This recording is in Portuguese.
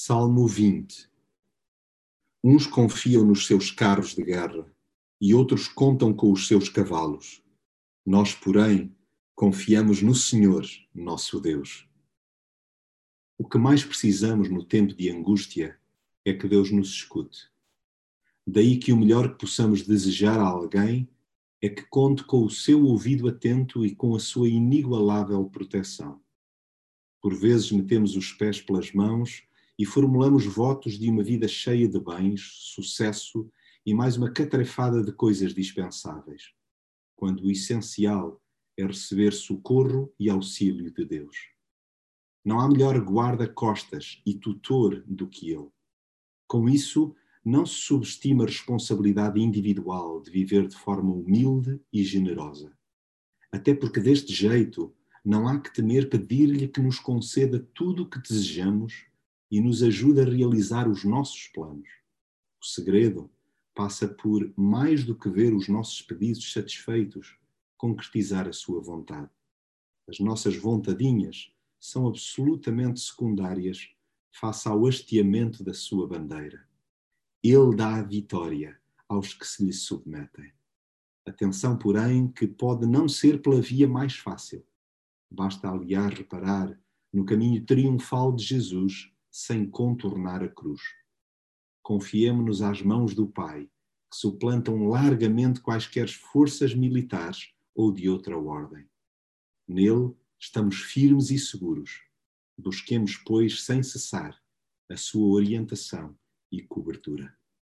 Salmo 20 Uns confiam nos seus carros de guerra e outros contam com os seus cavalos. Nós, porém, confiamos no Senhor, nosso Deus. O que mais precisamos no tempo de angústia é que Deus nos escute. Daí que o melhor que possamos desejar a alguém é que conte com o seu ouvido atento e com a sua inigualável proteção. Por vezes metemos os pés pelas mãos e formulamos votos de uma vida cheia de bens, sucesso e mais uma catrefada de coisas dispensáveis, quando o essencial é receber socorro e auxílio de Deus. Não há melhor guarda-costas e tutor do que Ele. Com isso, não se subestima a responsabilidade individual de viver de forma humilde e generosa. Até porque deste jeito não há que temer pedir-lhe que nos conceda tudo o que desejamos e nos ajuda a realizar os nossos planos. O segredo passa por, mais do que ver os nossos pedidos satisfeitos, concretizar a sua vontade. As nossas vontadinhas são absolutamente secundárias face ao hasteamento da sua bandeira. Ele dá a vitória aos que se lhe submetem. Atenção, porém, que pode não ser pela via mais fácil. Basta, aliás, reparar no caminho triunfal de Jesus sem contornar a cruz. Confiemo-nos às mãos do Pai, que suplantam largamente quaisquer forças militares ou de outra ordem. Nele estamos firmes e seguros. Busquemos, pois, sem cessar, a sua orientação e cobertura.